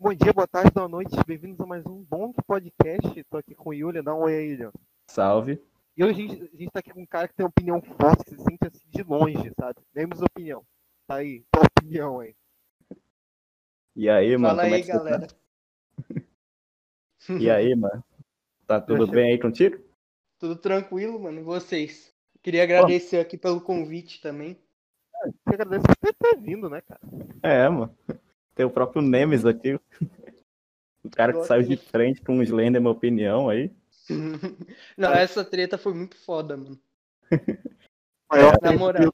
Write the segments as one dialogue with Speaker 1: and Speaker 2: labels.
Speaker 1: Bom dia, boa tarde, boa noite, bem-vindos a mais um bom podcast. Tô aqui com o Yulia, dá um oi aí, Yulia.
Speaker 2: Salve.
Speaker 1: E hoje a gente, a gente tá aqui com um cara que tem opinião forte, que se sente assim de longe, sabe? Demos opinião. Tá aí, tua opinião aí.
Speaker 2: E aí, mano?
Speaker 3: Fala
Speaker 2: como é
Speaker 3: aí,
Speaker 2: que você tá?
Speaker 3: galera.
Speaker 2: E aí, mano? Tá tudo bem aí contigo?
Speaker 3: Tudo tranquilo, mano? E vocês? Queria agradecer aqui pelo convite também.
Speaker 1: Eu agradeço por ter vindo, né, cara?
Speaker 2: É, mano. Tem o próprio Nemes aqui. O cara que saiu de frente com o Slender, minha opinião aí.
Speaker 3: Não, essa treta foi muito foda, mano.
Speaker 1: Maior
Speaker 3: Na moral.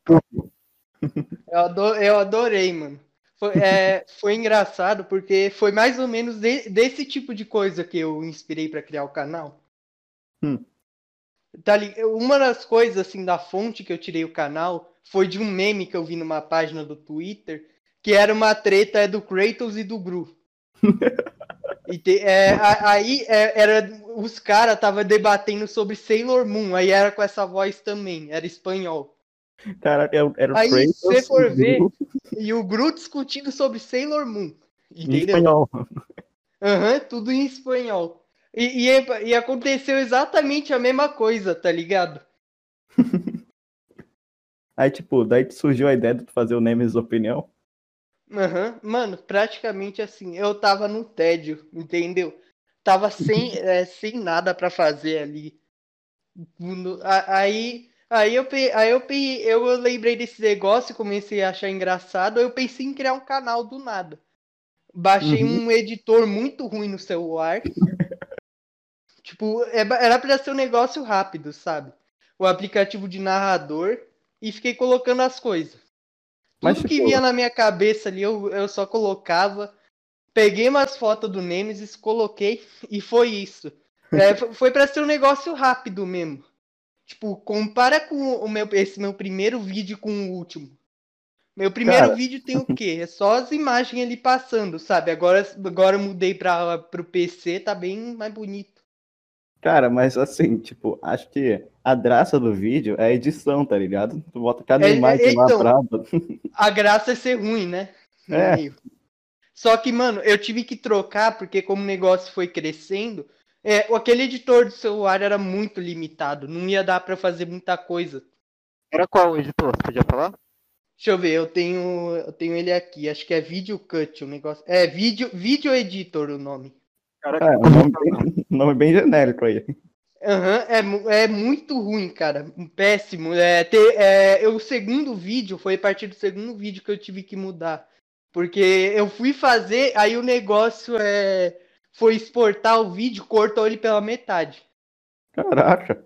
Speaker 3: Eu, ado- eu adorei, mano. Foi, é, foi engraçado porque foi mais ou menos de- desse tipo de coisa que eu inspirei pra criar o canal.
Speaker 2: Hum.
Speaker 3: Tá li- Uma das coisas, assim, da fonte que eu tirei o canal foi de um meme que eu vi numa página do Twitter, que era uma treta do Kratos e do Gru. E te- é, a- aí é, era os caras tava debatendo sobre Sailor Moon, aí era com essa voz também, era espanhol.
Speaker 2: Cara, era, era o
Speaker 3: Aí,
Speaker 2: Kratos.
Speaker 3: se você for ver, E o Gru discutindo sobre Sailor Moon.
Speaker 2: Em
Speaker 3: Entendeu?
Speaker 2: espanhol.
Speaker 3: Aham, tudo em espanhol. E, e, e aconteceu exatamente a mesma coisa, tá ligado?
Speaker 2: Aí, tipo, daí surgiu a ideia de tu fazer o Nemes opinião.
Speaker 3: Aham, Mano, praticamente assim, eu tava no tédio, entendeu? Tava sem, é, sem nada pra fazer ali. No- a- Aí, aí, eu, aí eu, pe- eu lembrei desse negócio e comecei a achar engraçado. Eu pensei em criar um canal do nada. Baixei
Speaker 2: Uhum.
Speaker 3: um editor muito ruim no celular. tipo, é era pra ser um negócio rápido, sabe? O aplicativo de narrador e fiquei colocando as coisas.
Speaker 2: Mas,
Speaker 3: Tudo que
Speaker 2: tipo-
Speaker 3: vinha na minha cabeça ali, eu, eu só colocava. Peguei umas fotos do Nemesis, coloquei e foi isso. É, fo- foi pra ser um negócio rápido mesmo. Tipo, compara com o meu, esse meu primeiro vídeo com o último. Meu primeiro
Speaker 2: Cara.
Speaker 3: vídeo tem o quê? É só as imagens ali passando, sabe? Agora, agora eu mudei pra, pro PC, tá bem mais bonito.
Speaker 2: Cara, mas assim, tipo, acho que a graça do vídeo é a edição, tá ligado? Tu bota cada
Speaker 3: É, é,
Speaker 2: imagem lá
Speaker 3: então.
Speaker 2: braba.
Speaker 3: A graça é ser ruim, né?
Speaker 2: É.
Speaker 3: meio. Só que, mano, eu tive que trocar porque como o negócio foi crescendo, é, aquele editor do celular era muito limitado, não ia dar pra fazer muita coisa.
Speaker 1: Era qual editor? Você podia falar?
Speaker 3: Deixa eu ver, eu tenho, eu tenho ele aqui, acho que é Video Cut o negócio. É, Video, Video Editor o nome.
Speaker 1: Caraca,
Speaker 2: É, um nome bem, nome bem genérico aí.
Speaker 3: Aham, é, é muito ruim, cara. Péssimo. É, ter, é, eu- o segundo vídeo foi a partir do segundo vídeo que eu tive que mudar. Porque eu fui fazer, aí o negócio é, foi exportar o vídeo, cortou ele pela metade.
Speaker 2: Caraca.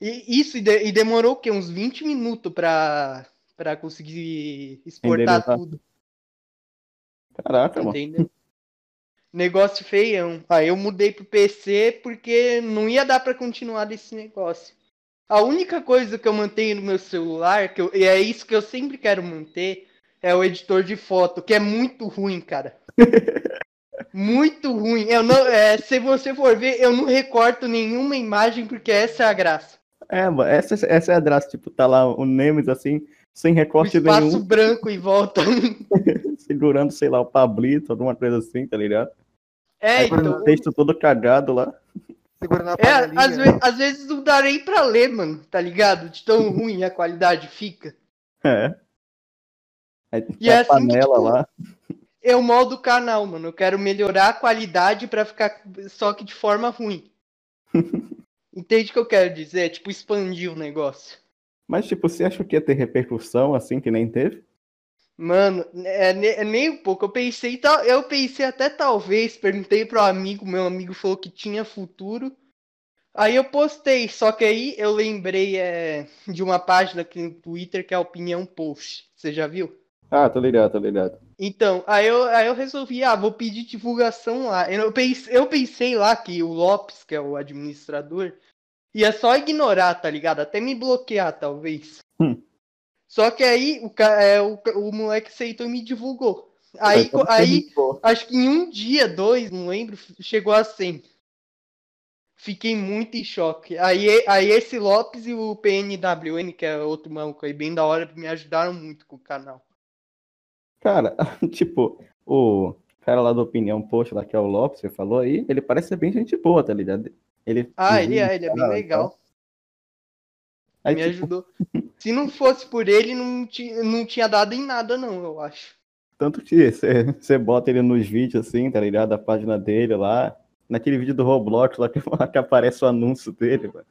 Speaker 3: E isso e, de- e demorou o quê? Uns 20 minutos pra, pra conseguir exportar tudo.
Speaker 2: Caraca, mano.
Speaker 3: Negócio feião. Aí eu mudei pro PC porque não ia dar pra continuar desse negócio. A única coisa que eu mantenho no meu celular, que eu- e é isso que eu sempre quero manter, é o editor de foto, que é muito ruim, cara. muito ruim. Eu não, é, se você for ver, eu não recorto nenhuma imagem porque essa é a graça.
Speaker 2: É, mano, essa, essa é a graça, tipo, tá lá o Nemes assim, sem recorte
Speaker 3: espaço
Speaker 2: nenhum,
Speaker 3: branco em volta.
Speaker 2: segurando, sei lá, o Pablito, alguma coisa assim, tá ligado?
Speaker 3: É,
Speaker 2: Aí,
Speaker 3: então.
Speaker 2: o texto todo cagado lá.
Speaker 1: Segura na
Speaker 3: É, às, ve- às vezes não dá nem pra ler, mano, tá ligado? De tão ruim a qualidade fica.
Speaker 2: É. Aí
Speaker 3: E é
Speaker 2: a
Speaker 3: assim
Speaker 2: panela
Speaker 3: tipo,
Speaker 2: lá.
Speaker 3: É o modo do canal, mano. Eu quero melhorar a qualidade pra ficar só que de forma ruim. Entende o que eu quero dizer? Tipo, expandir o negócio.
Speaker 2: Mas, tipo, você acha que ia ter repercussão assim que nem teve?
Speaker 3: Mano, é, é nem um pouco. Eu pensei, tal- eu pensei até talvez, perguntei pro amigo, meu amigo falou que tinha futuro. Aí eu postei, só que aí eu lembrei é, de uma página aqui no Twitter que é a Opinião Post. Você já viu?
Speaker 2: Ah, tô ligado, tô ligado.
Speaker 3: Então, aí eu, aí eu resolvi, ah, vou pedir divulgação lá. Eu pensei, eu pensei lá que o Lopes, que é o administrador, ia só ignorar, tá ligado? Até me bloquear, talvez.
Speaker 2: Hum.
Speaker 3: Só que aí o, é, o, o moleque aceitou e me divulgou. Aí, aí acho que em um dia, dois, não lembro, chegou a 100. Fiquei muito em choque. Aí, aí esse Lopes e o PNWN, que é outro maluco aí, bem da hora, me ajudaram muito com o canal.
Speaker 2: Cara, tipo, o, cara lá da Opinião Post, lá que é o Lopes, você falou aí, ele parece ser bem gente boa, tá ligado? Ele,
Speaker 3: Ah, ele é, ele é bem legal.
Speaker 2: Aí,
Speaker 3: Me
Speaker 2: tipo,
Speaker 3: ajudou. Se não fosse por ele, não, ti, não tinha dado em nada, não, eu acho.
Speaker 2: Tanto que você bota ele nos vídeos assim, tá ligado? A página dele lá. Naquele vídeo do Roblox lá que, que aparece o anúncio dele, mano.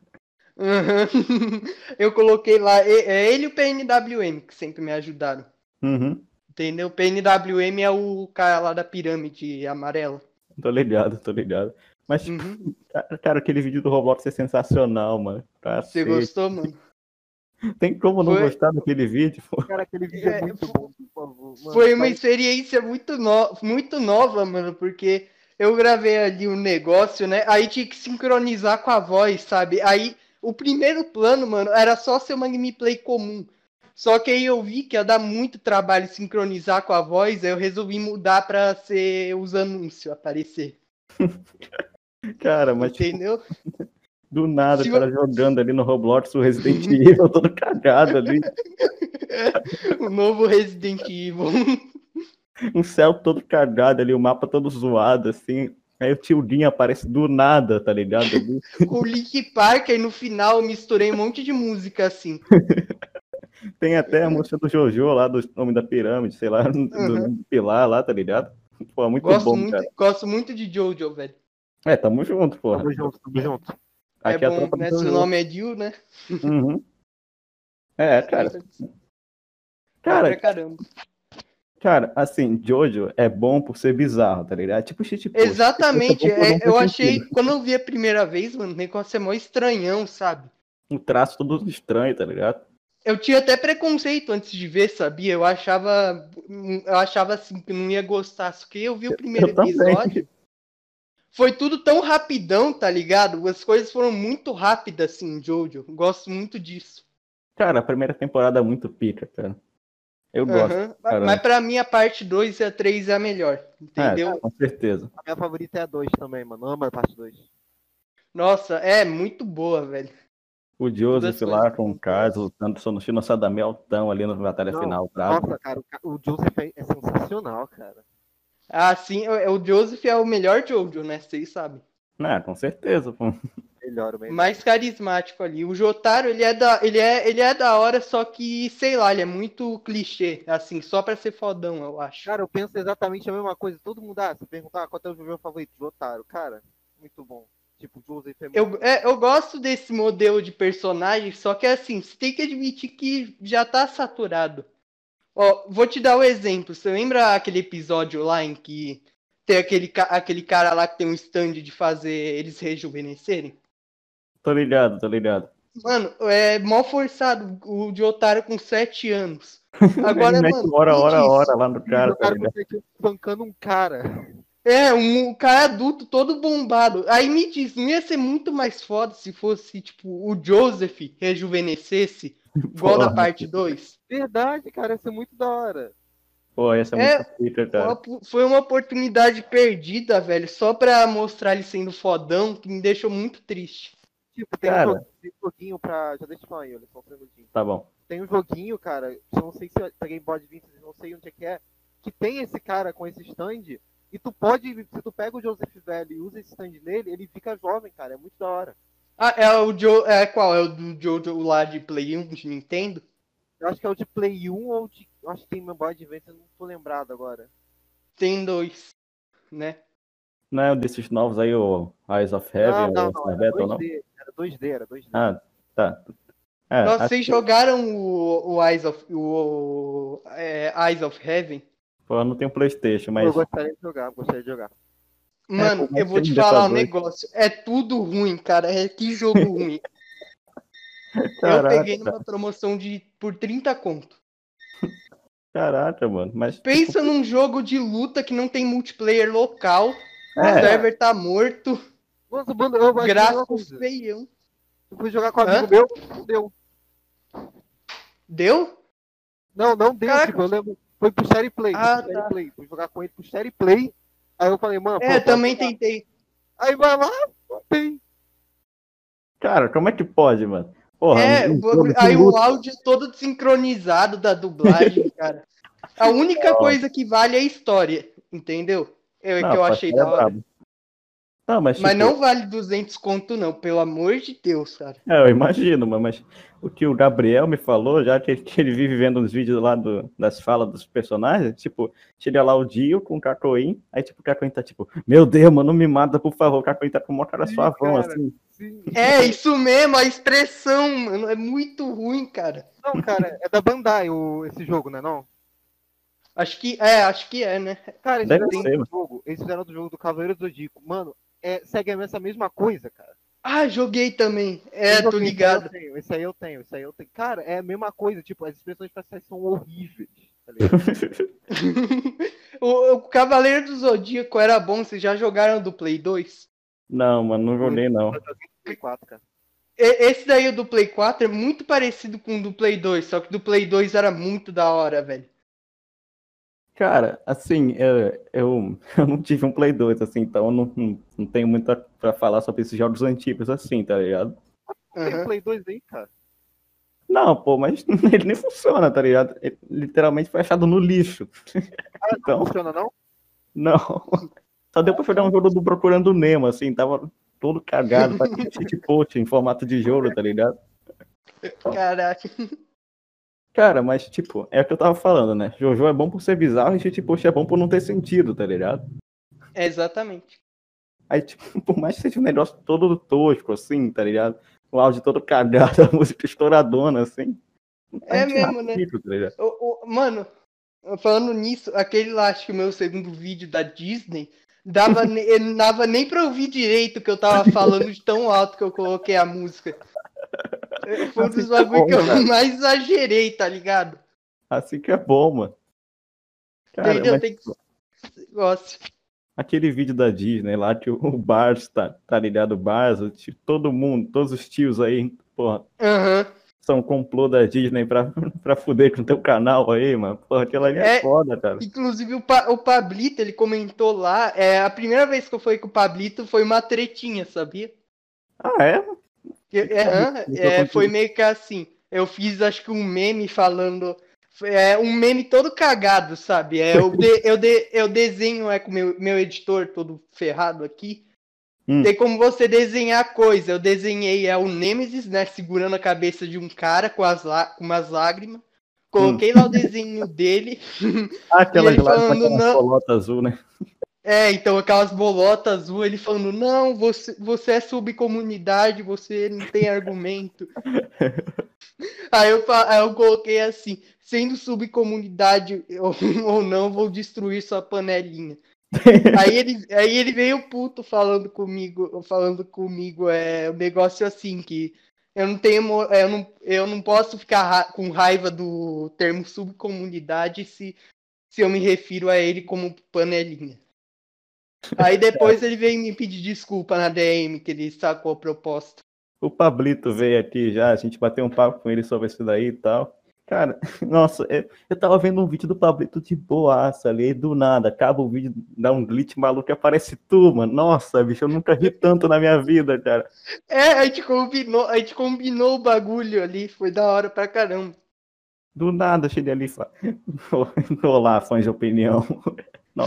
Speaker 3: Aham. Eu coloquei lá, e- é ele e o PNWM que sempre me ajudaram.
Speaker 2: Uhum.
Speaker 3: Entendeu? O PNWM é o cara lá da pirâmide amarela.
Speaker 2: Tô ligado, tô ligado. Mas,
Speaker 3: Uhum.
Speaker 2: cara, aquele vídeo do Roblox é sensacional, mano.
Speaker 3: Você
Speaker 2: Cacete.
Speaker 3: gostou, mano?
Speaker 2: Tem como não
Speaker 3: Foi-
Speaker 2: gostar daquele vídeo? pô?
Speaker 1: Cara, aquele vídeo é,
Speaker 3: É,
Speaker 1: muito bom, por favor. Mano,
Speaker 3: Foi uma
Speaker 1: faz-
Speaker 3: experiência muito, no... muito nova, mano, porque eu gravei ali um negócio, né? Aí tinha que sincronizar com a voz, sabe? Aí o primeiro plano, mano, era só ser uma gameplay comum. Só que aí eu vi que ia dar muito trabalho sincronizar com a voz, aí eu resolvi mudar pra ser os anúncios aparecer.
Speaker 2: Cara, mas tipo,
Speaker 3: Entendeu?
Speaker 2: do nada,
Speaker 3: Se
Speaker 2: o cara jogando ali no Roblox o Resident Evil todo cagado ali.
Speaker 3: o novo Resident Evil.
Speaker 2: Um céu todo cagado ali, o mapa todo zoado, assim. Aí o tio Dinho aparece do nada, tá ligado? Ali.
Speaker 3: o Link Park, aí no final eu misturei um monte de música assim.
Speaker 2: Tem até a música do Jojo lá, do nome da pirâmide, sei lá, do
Speaker 3: Uhum.
Speaker 2: do pilar lá, tá ligado? Pô, muito
Speaker 3: Gosto
Speaker 2: bom,
Speaker 3: muito,
Speaker 2: cara.
Speaker 3: gosto muito de Jojo, velho.
Speaker 2: É, tamo junto, porra.
Speaker 1: Tamo junto, tamo junto.
Speaker 2: Aqui
Speaker 3: é bom, né?
Speaker 2: do
Speaker 3: Se o
Speaker 2: Jojo.
Speaker 3: nome é Jill, né?
Speaker 2: Uhum. É, cara. Cara,
Speaker 3: caramba.
Speaker 2: cara, assim, Jojo é bom por ser bizarro, tá ligado? É tipo shit post.
Speaker 3: Exatamente.
Speaker 2: É
Speaker 3: é- eu achei,
Speaker 2: sentido.
Speaker 3: quando eu vi a primeira vez, mano, o negócio é mó estranhão, sabe?
Speaker 2: Um traço todo estranho, tá ligado?
Speaker 3: Eu tinha até preconceito antes de ver, sabia? Eu achava, eu achava assim que não ia gostar, só que eu vi o primeiro
Speaker 2: eu também.
Speaker 3: Foi tudo tão rapidão, tá ligado? As coisas foram muito rápidas, assim, Jojo. Gosto muito disso.
Speaker 2: Cara, a primeira temporada é muito pica, cara. Eu gosto.
Speaker 3: Aham.
Speaker 2: caramba.
Speaker 3: Mas pra mim a parte 2 e a 3 é a melhor. Entendeu?
Speaker 2: É, com certeza.
Speaker 1: A minha favorita é a 2 também, mano. Amo a parte 2.
Speaker 3: Nossa, é muito boa, velho.
Speaker 2: O Joseph lá com o Carlos lutando só no Chinossada Meltão ali na batalha
Speaker 1: Não,
Speaker 2: final, bravo.
Speaker 1: Nossa, cara, o, ca- o Joseph é, é sensacional, cara.
Speaker 3: Ah, sim, o Joseph é o melhor Jojo, né? Vocês sabem.
Speaker 2: É, com certeza, pô.
Speaker 1: Melhor, o melhor.
Speaker 3: Mais carismático ali. O Jotaro, ele é da, ele é, ele é da hora, só que, sei lá, ele é muito clichê, assim, só pra ser fodão, eu acho.
Speaker 1: Cara, eu penso exatamente a mesma coisa. Todo mundo, ah, se perguntar qual é o meu favorito, Jotaro. Cara, muito bom. Tipo, o Joseph é muito
Speaker 3: Eu, é, eu gosto desse modelo de personagem, só que assim, você tem que admitir que já tá saturado. Ó, vou te dar o um exemplo. Você lembra aquele episódio lá em que tem aquele, aquele cara lá que tem um stand de fazer eles rejuvenescerem?
Speaker 2: Tô ligado, tô ligado.
Speaker 3: Mano, é mó forçado o de otário com 7 anos. Agora, mano.
Speaker 2: hora, hora, hora lá no cara,
Speaker 1: o
Speaker 2: tá
Speaker 1: cara consegue espancando um cara.
Speaker 3: É, um, cara adulto todo bombado. Aí me diz, não ia ser muito mais foda se fosse, tipo, o Joseph rejuvenescesse, igual na
Speaker 2: Porra.
Speaker 3: parte 2?
Speaker 1: Verdade, cara, isso é muito da hora.
Speaker 2: Pô, essa é,
Speaker 3: É,
Speaker 2: muito cara.
Speaker 3: Foi uma oportunidade perdida, velho, só pra mostrar ele sendo fodão, que me deixou muito triste.
Speaker 1: Tipo, tem,
Speaker 2: Cara.
Speaker 1: um, tem um joguinho pra. Já deixa eu falar aí, olha só um segundinho.
Speaker 2: Tá bom.
Speaker 1: Tem um joguinho, cara, eu não sei se é Game Boy Advance, não sei onde é que é, que tem esse cara com esse stand, e tu pode, se tu pega o Joseph velho e usa esse stand nele, ele fica jovem, cara, é muito da hora.
Speaker 3: Ah, é o Joe. É qual? É o do Jojo lá de Play 1 de Nintendo?
Speaker 1: Eu acho que é o de Play 1 ou de. Eu acho que tem Game Boy Advance, eu não tô lembrado agora.
Speaker 3: Tem dois, né?
Speaker 2: Não é um desses novos aí, o Eyes of Heaven,
Speaker 1: não, não,
Speaker 2: ou
Speaker 1: não,
Speaker 2: Star
Speaker 1: era
Speaker 2: Battle, não?
Speaker 1: 2D, era 2D, era 2D.
Speaker 2: Ah, tá. É,
Speaker 3: Nossa, vocês
Speaker 2: que-
Speaker 3: jogaram o, o, Eyes of, o é, Eyes of Heaven?
Speaker 2: Pô, eu não tenho Playstation,
Speaker 1: Eu
Speaker 2: mas
Speaker 1: gostaria de jogar, gostaria de jogar.
Speaker 3: Mano,
Speaker 2: mas
Speaker 3: eu vou te
Speaker 2: tem
Speaker 3: falar um negócio. É tudo ruim, cara. É que jogo ruim. eu
Speaker 2: Caraca.
Speaker 3: peguei numa promoção de por 30 conto.
Speaker 2: caraca, mano. Mas
Speaker 3: Pensa num jogo de luta que não tem multiplayer local. O
Speaker 2: É.
Speaker 3: server tá morto.
Speaker 1: Nossa, mano, eu é
Speaker 3: Gráfico feião.
Speaker 1: Eu fui jogar com um amigo meu, deu.
Speaker 3: Deu?
Speaker 1: Não, não deu,
Speaker 3: Caraca.
Speaker 1: tipo, eu lembro. Foi pro Share Play,
Speaker 3: Ah,
Speaker 1: pro Share
Speaker 3: tá.
Speaker 1: Play. Fui jogar com ele pro Share Play. Aí eu falei, mano,
Speaker 3: É,
Speaker 1: pô,
Speaker 3: também tentei.
Speaker 1: Aí vai lá, não tem.
Speaker 2: Cara, como é que pode, mano? Porra,
Speaker 3: É,
Speaker 2: um
Speaker 3: o
Speaker 2: que
Speaker 3: aí o áudio é todo desincronizado da dublagem, cara. A única coisa que vale é a história, entendeu? É
Speaker 2: Não,
Speaker 3: que eu achei
Speaker 2: é
Speaker 3: da hora.
Speaker 2: brabo. Não, mas,
Speaker 3: Mas
Speaker 2: tipo,
Speaker 3: não vale 200 conto, não, pelo amor de Deus, cara.
Speaker 2: É, eu imagino, mas, mas o que o Gabriel me falou, já que, que ele vive vendo uns vídeos lá do, das falas dos personagens, tipo, chega lá o Dio com o Cacoim, aí tipo, o Cacoim tá tipo, meu Deus, mano, não me mata, por favor, o Cacoim tá com uma cara suavão, assim.
Speaker 1: Sim.
Speaker 3: É, isso mesmo, a expressão, mano, é muito ruim, cara.
Speaker 1: Não, cara, é da Bandai o, esse jogo, né? Não?
Speaker 3: Acho que é, acho que é, né?
Speaker 1: Cara, eles
Speaker 2: Deve
Speaker 1: fizeram
Speaker 2: ser,
Speaker 1: outro jogo. Eles fizeram do jogo do Cavaleiro do Zodíaco. Mano, é, segue essa mesma coisa, cara.
Speaker 3: Ah, joguei também. É, tô ligado.
Speaker 1: Esse aí eu tenho, esse aí eu tenho, esse aí eu tenho. Cara, é a mesma coisa, tipo, as expressões faciais são horríveis, tá
Speaker 3: o, o Cavaleiro do Zodíaco era bom, vocês já jogaram do Play 2?
Speaker 2: Não, mano, não joguei não.
Speaker 1: Eu joguei no Play 4, cara.
Speaker 3: Esse daí, o do Play 4, é muito parecido com o do Play 2, só que do Play 2 era muito da hora, velho.
Speaker 2: Cara, assim, eu, eu, eu não tive um Play 2, assim, então eu não, não, não tenho muito a- pra falar sobre esses jogos antigos, assim, tá ligado?
Speaker 1: Tem
Speaker 3: Aham.
Speaker 1: Play 2 aí, cara.
Speaker 2: Não, pô, mas ele nem funciona, tá ligado? Ele literalmente foi achado no lixo.
Speaker 1: Ah,
Speaker 2: Então-
Speaker 1: não funciona, não?
Speaker 2: Não. Só deu pra jogar um jogo do Procurando Nemo, assim, tava todo cagado, parecia shitpost em formato de jogo, tá ligado?
Speaker 3: Caraca.
Speaker 2: Cara, mas, tipo, é o que eu tava falando, né? Jojo é bom por ser bizarro e shitpost é bom por não ter sentido, tá ligado?
Speaker 3: É, exatamente.
Speaker 2: Aí, tipo, por mais que seja um negócio todo tosco, assim, tá ligado? O áudio todo cagado, a música estouradona, assim. não
Speaker 3: É mesmo, né?
Speaker 2: sentido, tá ligado?
Speaker 3: O- o- mano, falando nisso, aquele lá, acho que o meu segundo vídeo da Disney, dava, ne- ele não dava nem pra ouvir direito o que eu tava falando de tão alto que eu coloquei a música. Foi um dos
Speaker 2: Assim que é
Speaker 3: bagulho que
Speaker 2: bom,
Speaker 3: eu mais exagerei, tá ligado?
Speaker 2: Assim que é bom, mano. Cara,
Speaker 3: Entendeu?
Speaker 2: mas,
Speaker 3: Tem que. Negócio.
Speaker 2: aquele vídeo da Disney lá que o Bars tá, tá ligado? O Bars, todo mundo, todos os tios aí, porra,
Speaker 3: Aham.
Speaker 2: são complô da Disney pra, pra fuder com o teu canal aí, mano. Porra, aquilo ali é,
Speaker 3: É.
Speaker 2: foda, cara.
Speaker 3: Inclusive o, Pa- o Pablito, ele comentou lá, é, a primeira vez que eu fui com o Pablito foi uma tretinha, sabia?
Speaker 2: Ah, é?
Speaker 3: É? É, foi meio que assim. Eu fiz, acho que um meme falando. É um meme todo cagado, sabe? É, eu, de- eu, de- eu desenho é com meu, meu editor todo ferrado aqui.
Speaker 2: Hum.
Speaker 3: Tem como você desenhar coisa. Eu desenhei é o Nemesis, né? Segurando a cabeça de um cara com, as com umas lágrimas. Coloquei lá o desenho dele.
Speaker 2: Ah, aquela lá com
Speaker 3: falando, não.
Speaker 2: azul, né?
Speaker 3: É, então aquelas bolotas azul, ele falando, não, você, você é subcomunidade, você não tem argumento. aí, eu, aí eu coloquei assim, sendo subcomunidade ou, ou não, vou destruir sua panelinha. aí, ele, aí ele veio puto falando comigo, falando comigo, é um negócio assim, que eu não tenho, eu não, eu não posso ficar ra- com raiva do termo subcomunidade se, se eu me refiro a ele como panelinha. Aí depois ele veio me pedir desculpa na DM que ele sacou a proposta.
Speaker 2: O Pablito veio aqui já, a gente bateu um papo com ele sobre isso daí e tal. Cara, nossa, eu, eu tava vendo um vídeo do Pablito de boaça ali, do nada, acaba o vídeo, dá um glitch maluco e aparece tu, mano. Nossa, bicho, eu nunca ri tanto na minha vida, cara.
Speaker 3: É, a gente combinou, a gente combinou o bagulho ali, foi da hora pra caramba.
Speaker 2: Do nada, cheguei ali e falei, olá, fãs de opinião.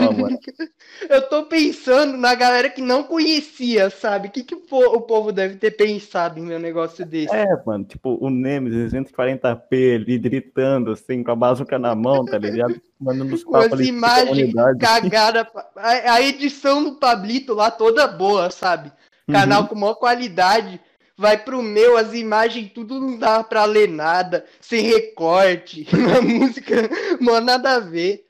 Speaker 2: Não, mano.
Speaker 3: Eu tô pensando na galera que não conhecia, sabe? O que, que o po- o povo deve ter pensado em meu negócio desse?
Speaker 2: É, mano, tipo, o Nemesis 240p ali gritando, assim, com a bazuca na mão, tá ligado? Mandando os papos ali
Speaker 3: imagens
Speaker 2: comunidade.
Speaker 3: cagadas. A, a edição do Pablito lá toda boa, sabe? Canal
Speaker 2: Uhum.
Speaker 3: com maior qualidade. Vai pro meu, as imagens tudo não dá pra ler nada, sem recorte, a música, não nada a ver.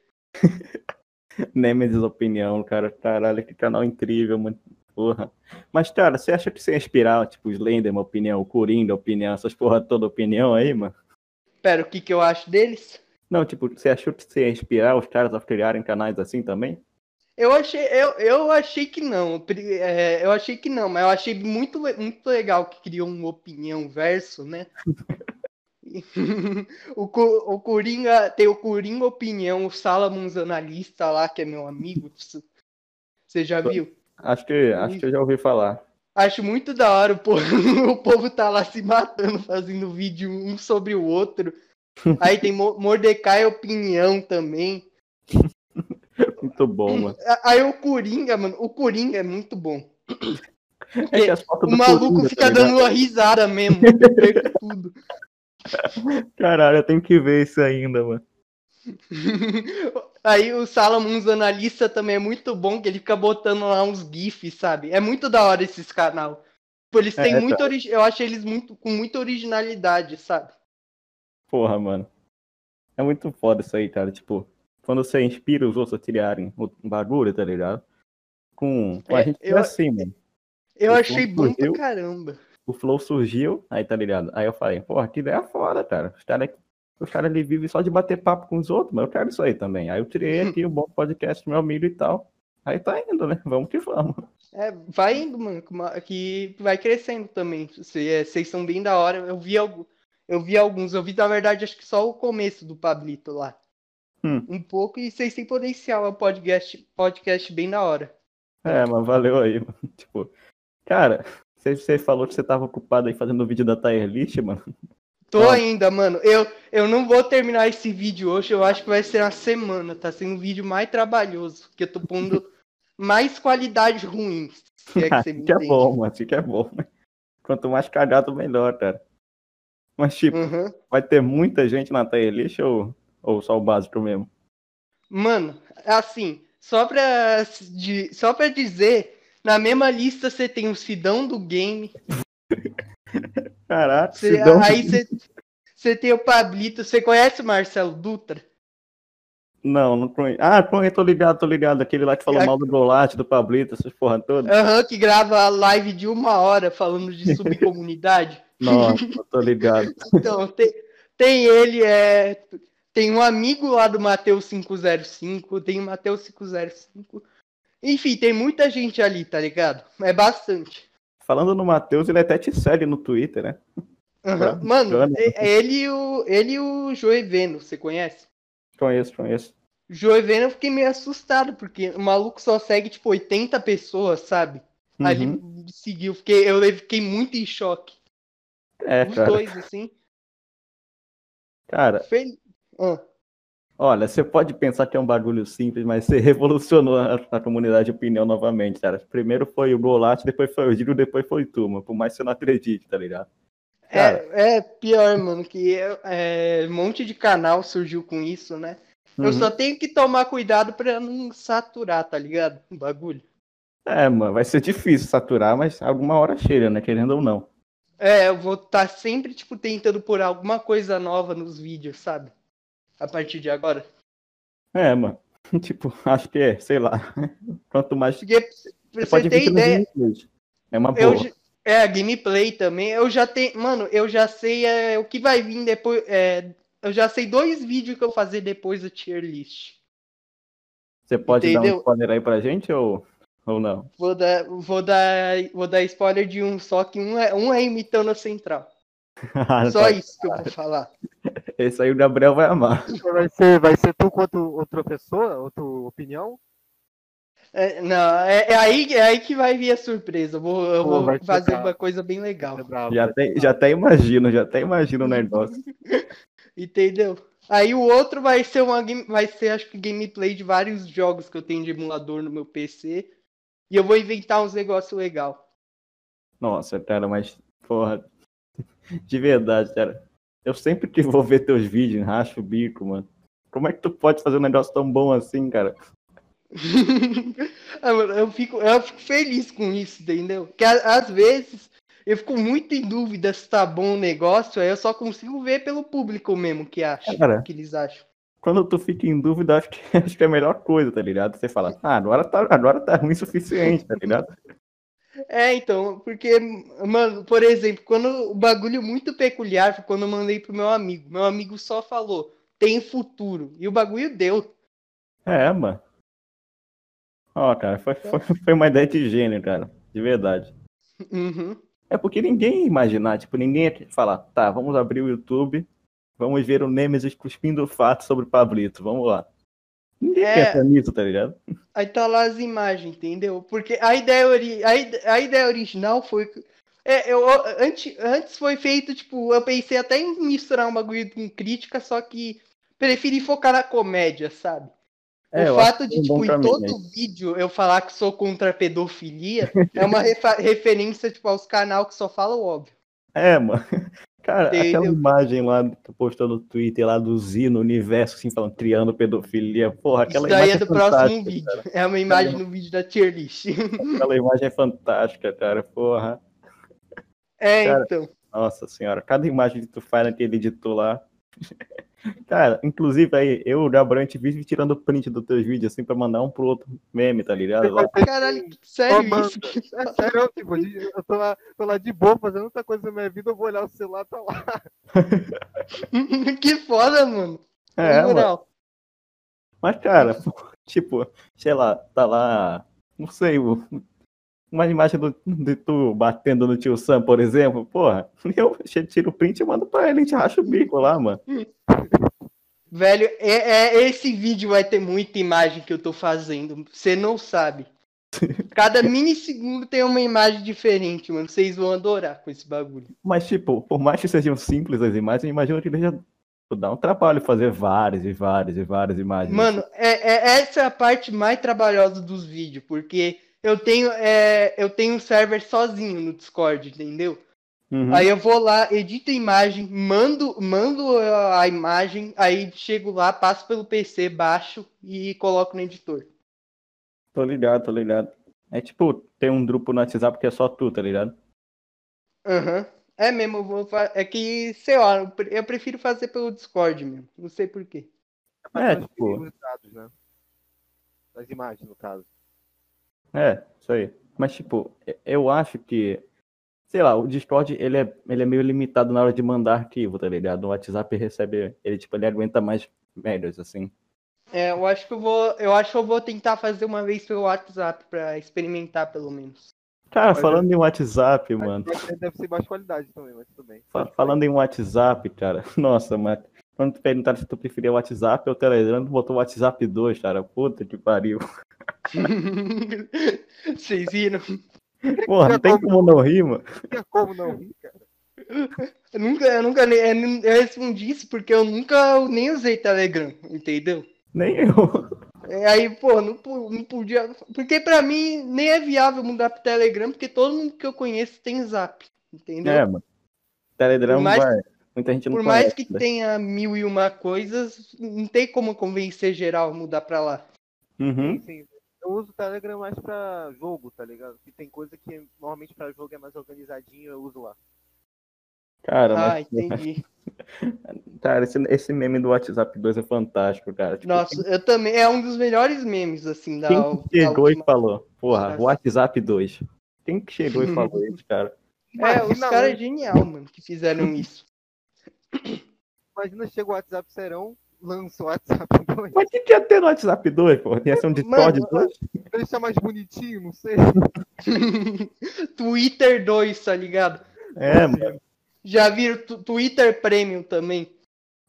Speaker 2: Nemesis Opinião, cara. Caralho, que canal incrível, mano. Porra. Mas, cara, você acha que você ia inspirar, tipo, o Slenderman Opinião, o Coringa Opinião, essas porra toda opinião aí, mano?
Speaker 3: Pera, o que, que eu acho deles?
Speaker 2: Não, tipo, você achou que você ia inspirar os caras a criarem canais assim também?
Speaker 3: Eu achei, eu, eu achei que não. É, eu achei que não, mas eu achei muito, muito legal que criou um opinião verso, né? o, o Coringa tem o Coringa Opinião, o Salamons Analista lá, que é meu amigo. Você já viu?
Speaker 2: Acho que, acho que eu já ouvi falar.
Speaker 3: Acho muito da hora o povo, o povo tá lá se matando, fazendo vídeo um sobre o outro. Aí tem Mo- Mordecai Opinião também.
Speaker 2: Muito bom, mano.
Speaker 3: Aí o Coringa, mano, o Coringa é muito bom.
Speaker 2: É
Speaker 3: O maluco
Speaker 2: Coringa,
Speaker 3: fica
Speaker 2: tá
Speaker 3: dando uma risada mesmo. tudo.
Speaker 2: Caralho, eu tenho que ver isso ainda, mano.
Speaker 3: Aí o Salomon usando a lista também é muito bom, que ele fica botando lá uns GIFs, sabe? É muito da hora esses canal. Tipo, eles têm
Speaker 2: É,
Speaker 3: muito
Speaker 2: cara.
Speaker 3: origi- Eu acho eles muito com muita originalidade, sabe?
Speaker 2: Porra, mano. É muito foda isso aí, cara. Tipo, quando você inspira os outros a criarem o bagulho, tá ligado? Com, com a
Speaker 3: É,
Speaker 2: gente é
Speaker 3: eu-
Speaker 2: assim, mano.
Speaker 3: Eu
Speaker 2: Eu
Speaker 3: achei bom pra
Speaker 2: eu-
Speaker 3: caramba.
Speaker 2: O Flow surgiu, aí tá ligado? Aí eu falei, porra, que ideia foda, cara. Os caras os cara ali vivem só de bater papo com os outros, mas eu quero isso aí também. Aí eu tirei aqui o bom podcast meu amigo e tal. Aí tá indo, né? Vamos que vamos.
Speaker 3: É, vai indo, mano, que vai crescendo também. É, Vocês são bem da hora. Eu vi, algu- eu vi alguns. Eu vi, na verdade, acho que só o começo do Pablito lá.
Speaker 2: Hum.
Speaker 3: Um pouco, e vocês têm potencial. É um podcast, podcast bem da hora.
Speaker 2: É, mas valeu aí, mano. Tipo, cara, você, você falou que você tava ocupado aí fazendo o vídeo da Tier List, mano.
Speaker 3: Tô
Speaker 2: Ah.
Speaker 3: ainda, mano. Eu, eu não vou terminar esse vídeo hoje. Eu acho que vai ser uma semana. Tá sendo o vídeo mais trabalhoso. Porque eu tô pondo mais qualidade ruim. Se é que você me
Speaker 2: que é bom, mano. Que é bom. Quanto mais cagado, melhor, cara. Mas, tipo,
Speaker 3: Uhum.
Speaker 2: vai ter muita gente na Tier List ou, ou só o básico mesmo?
Speaker 3: Mano, assim, só pra, de, só pra dizer, na mesma lista você tem o Sidão do game,
Speaker 2: Caraca,
Speaker 3: você-
Speaker 2: Sidão-
Speaker 3: aí você, tem o Pablito, você conhece o Marcelo Dutra?
Speaker 2: Não, não conheço. Ah, conheço, tô ligado, tô ligado. Aquele lá que falou
Speaker 3: É.
Speaker 2: mal do Golate, do Pablito, essas porra todas.
Speaker 3: Aham, que grava a live de uma hora falando de subcomunidade.
Speaker 2: Nossa, tô ligado.
Speaker 3: Então, tem, tem ele, é, tem um amigo lá do Mateus 505, tem o Mateus 505. Enfim, tem muita gente ali, tá ligado? É bastante.
Speaker 2: Falando no Matheus, ele até te segue no Twitter, né? Bacana.
Speaker 3: Mano, é- é ele e o, ele o Joeveno, você conhece?
Speaker 2: Conheço, conheço.
Speaker 3: Joeveno eu fiquei meio assustado, porque o maluco só segue, tipo, 80 pessoas, sabe? Aí ele
Speaker 2: Uhum.
Speaker 3: me seguiu, fiquei, eu fiquei muito em choque.
Speaker 2: É,
Speaker 3: Os
Speaker 2: cara.
Speaker 3: dois, assim.
Speaker 2: Cara,
Speaker 3: Fel... Ah,
Speaker 2: olha, você pode pensar que é um bagulho simples, mas você revolucionou a, a comunidade de opinião novamente, cara. Primeiro foi o Golate, depois foi o Giro, depois foi tu, mano. Por mais que você não acredite, tá ligado? Cara.
Speaker 3: é, é pior, mano, que é, é, um monte de canal surgiu com isso, né? Eu
Speaker 2: Uhum.
Speaker 3: só tenho que tomar cuidado pra não saturar, tá ligado? O bagulho.
Speaker 2: É, mano, vai ser difícil saturar, mas alguma hora chega, né? Querendo ou não.
Speaker 3: É, eu vou estar sempre, tipo, tentando pôr alguma coisa nova nos vídeos, sabe? A partir de agora.
Speaker 2: É, mano. Tipo, acho que é, sei lá. Quanto mais.
Speaker 3: Porque, pra
Speaker 2: Você
Speaker 3: ter
Speaker 2: no
Speaker 3: ideia.
Speaker 2: É uma
Speaker 3: eu,
Speaker 2: boa.
Speaker 3: já- é, a gameplay também, eu já tenho, mano, eu já sei é, o que vai vir depois, é, eu já sei dois vídeos que eu vou fazer depois do tier list.
Speaker 2: Você pode dar um
Speaker 3: entendeu?
Speaker 2: spoiler aí pra gente ou, ou não?
Speaker 3: Vou dar, vou dar, vou dar spoiler de um só, que um é, um é imitando a central. Só isso que eu vou falar.
Speaker 2: Esse aí o Gabriel vai amar.
Speaker 1: Vai ser, vai ser tu quanto outra pessoa, outra opinião?
Speaker 3: É, não, é, é aí, é aí que vai vir a surpresa. Eu vou, eu
Speaker 1: Pô,
Speaker 3: vou fazer
Speaker 1: brabo.
Speaker 3: uma coisa bem legal.
Speaker 1: É
Speaker 2: Já até, já até imagino, já até imagino o negócio.
Speaker 3: Entendeu? Aí o outro vai ser uma game- vai ser acho que gameplay de vários jogos que eu tenho de emulador no meu PC. E eu vou inventar uns negócios legal.
Speaker 2: Nossa, cara, mas, porra, de verdade, cara. Eu sempre que vou ver teus vídeos, racho o bico, mano. Como é que tu pode fazer um negócio tão bom assim, cara?
Speaker 3: Ah, mano, eu fico eu fico feliz com isso, entendeu? Porque às vezes eu fico muito em dúvida se tá bom o negócio, aí eu só consigo ver pelo público mesmo que acha,
Speaker 2: Cara.
Speaker 3: que eles acham.
Speaker 2: Quando tu fica em dúvida, acho que, acho que é a melhor coisa, tá ligado? Você fala, ah, agora tá, agora tá ruim o suficiente, tá ligado?
Speaker 3: É, então, porque, mano, por exemplo, quando o bagulho muito peculiar foi quando eu mandei pro meu amigo. Meu amigo só falou, tem futuro. E o bagulho deu.
Speaker 2: É, mano. Ó, cara, foi, foi, foi uma ideia de gênio, cara. De verdade.
Speaker 3: Uhum.
Speaker 2: É porque ninguém ia imaginar, tipo, ninguém ia falar, tá, vamos abrir o YouTube, vamos ver o Nemesis cuspindo fato sobre Pablito, vamos lá. Ninguém
Speaker 3: É.
Speaker 2: pensa nisso, tá ligado?
Speaker 3: Aí tá lá as imagens, entendeu? Porque a ideia, ori a, ide- a ideia original foi. É, eu, antes, antes foi feito, tipo, eu pensei até em misturar um bagulho com crítica, só que preferi focar na comédia, sabe?
Speaker 2: É,
Speaker 3: o fato de,
Speaker 2: é um
Speaker 3: tipo, em todo vídeo eu falar que sou contra a pedofilia é uma referência, tipo, aos canal que só falam o óbvio.
Speaker 2: É, mano. Cara, aquela
Speaker 3: Entendeu?
Speaker 2: imagem lá que tu postou no Twitter lá do Z no universo, assim, falando, criando pedofilia. Porra, aquela
Speaker 3: Isso daí
Speaker 2: imagem
Speaker 3: é do próximo vídeo. É uma imagem no vídeo da tier list.
Speaker 2: Aquela imagem é fantástica, cara. Porra.
Speaker 3: É,
Speaker 2: Cara,
Speaker 3: então.
Speaker 2: Nossa senhora, cada imagem que tu faz naquele editor lá. Cara, inclusive aí, eu e o Gabriel, a gente vive tirando print dos teus vídeos, assim, pra mandar um pro outro meme, tá ligado? Lá.
Speaker 3: Caralho, sério
Speaker 1: Amanda,
Speaker 3: isso?
Speaker 1: É sério, tipo, eu tô lá, tô lá de boa fazendo outra coisa na minha vida, eu vou olhar o celular, tá lá.
Speaker 3: que foda, mano.
Speaker 2: É,
Speaker 3: Na
Speaker 2: mano.
Speaker 3: moral.
Speaker 2: Mas, cara, tipo, sei lá, tá lá, não sei, o- uma imagem do, de tu batendo no tio Sam, por exemplo, porra, eu tiro o print e mando pra ele, a gente racha o bico lá, mano.
Speaker 3: Velho, é, é- esse vídeo vai ter muita imagem que eu tô fazendo. Você não sabe. Cada minissegundo tem uma imagem diferente, mano. Vocês vão adorar com esse bagulho.
Speaker 2: Mas, tipo, por mais que sejam simples as imagens, eu imagino que deixa dá um trabalho fazer várias e várias e várias imagens.
Speaker 3: Mano, é, é- essa é a parte mais trabalhosa dos vídeos, porque eu tenho, é, eu tenho um server sozinho no Discord, entendeu?
Speaker 2: Uhum.
Speaker 3: Aí eu vou lá, edito a imagem, mando, mando a imagem, aí chego lá, passo pelo PC, baixo e coloco no editor.
Speaker 2: Tô ligado, tô ligado. É tipo, tem um grupo no WhatsApp que é só tu, tá ligado?
Speaker 3: Aham. É mesmo, eu vou é que, sei lá, eu pre- eu prefiro fazer pelo Discord mesmo. Não sei porquê.
Speaker 2: É,
Speaker 1: Pra
Speaker 2: tipo-
Speaker 1: os dados, né? Das imagens, no caso.
Speaker 2: É, isso aí. Mas, tipo, eu acho que, sei lá, o Discord, ele é, ele é meio limitado na hora de mandar arquivo, tá ligado? O WhatsApp recebe, ele, tipo, ele aguenta mais médias, assim.
Speaker 3: É, eu acho que eu vou, eu acho que eu vou tentar fazer uma vez pelo WhatsApp pra experimentar pelo menos.
Speaker 2: Cara,
Speaker 1: Mas
Speaker 2: falando em WhatsApp, mano,
Speaker 1: deve- ser mais qualidade também, mas tudo bem.
Speaker 2: fa- falando em WhatsApp, cara, nossa, mano, quando tu perguntaram se tu preferia o WhatsApp ou o Telegram, tu botou o WhatsApp 2, cara, puta que pariu.
Speaker 3: Vocês viram?
Speaker 2: Porra, não tem como não rir, mano.
Speaker 1: Não tinha como não rir, cara.
Speaker 3: Eu nunca, eu nunca eu respondi isso porque eu nunca nem usei Telegram, entendeu?
Speaker 2: Nem eu.
Speaker 3: É, Aí, pô, não, não podia. Porque pra mim nem é viável mudar pro Telegram, porque todo mundo que eu conheço tem zap. Entendeu?
Speaker 2: É, mano. Telegram
Speaker 3: Por mais-
Speaker 2: vai. Muita gente não
Speaker 3: Por mais
Speaker 2: conhece,
Speaker 3: que
Speaker 2: né?
Speaker 3: tenha mil e uma coisas, não tem como convencer geral a mudar pra lá.
Speaker 2: Uhum.
Speaker 1: Sim, eu uso o Telegram mais pra jogo, tá ligado? Que tem coisa que normalmente pra jogo é mais organizadinho, eu uso lá.
Speaker 2: Cara,
Speaker 3: Ah,
Speaker 2: mas,
Speaker 3: entendi.
Speaker 2: cara, esse, esse meme do WhatsApp 2 é fantástico, cara. Tipo,
Speaker 3: Nossa, eu também. É um dos melhores memes, assim, da.
Speaker 2: Quem
Speaker 3: da
Speaker 2: que chegou e
Speaker 3: última-
Speaker 2: falou? Porra. WhatsApp 2. Quem que chegou e falou isso, cara?
Speaker 3: É, os caras
Speaker 1: hoje-
Speaker 3: genial, mano, que fizeram isso.
Speaker 1: Imagina, chega o WhatsApp serão, lança o WhatsApp 2.
Speaker 2: Mas o que, que ia ter no WhatsApp 2, porra? Ia ser um Discord
Speaker 3: Mano,
Speaker 2: 2?
Speaker 1: Deixa mais bonitinho, não sei.
Speaker 3: Twitter 2, tá ligado?
Speaker 2: É, mano.
Speaker 3: Já viram Twitter Premium também?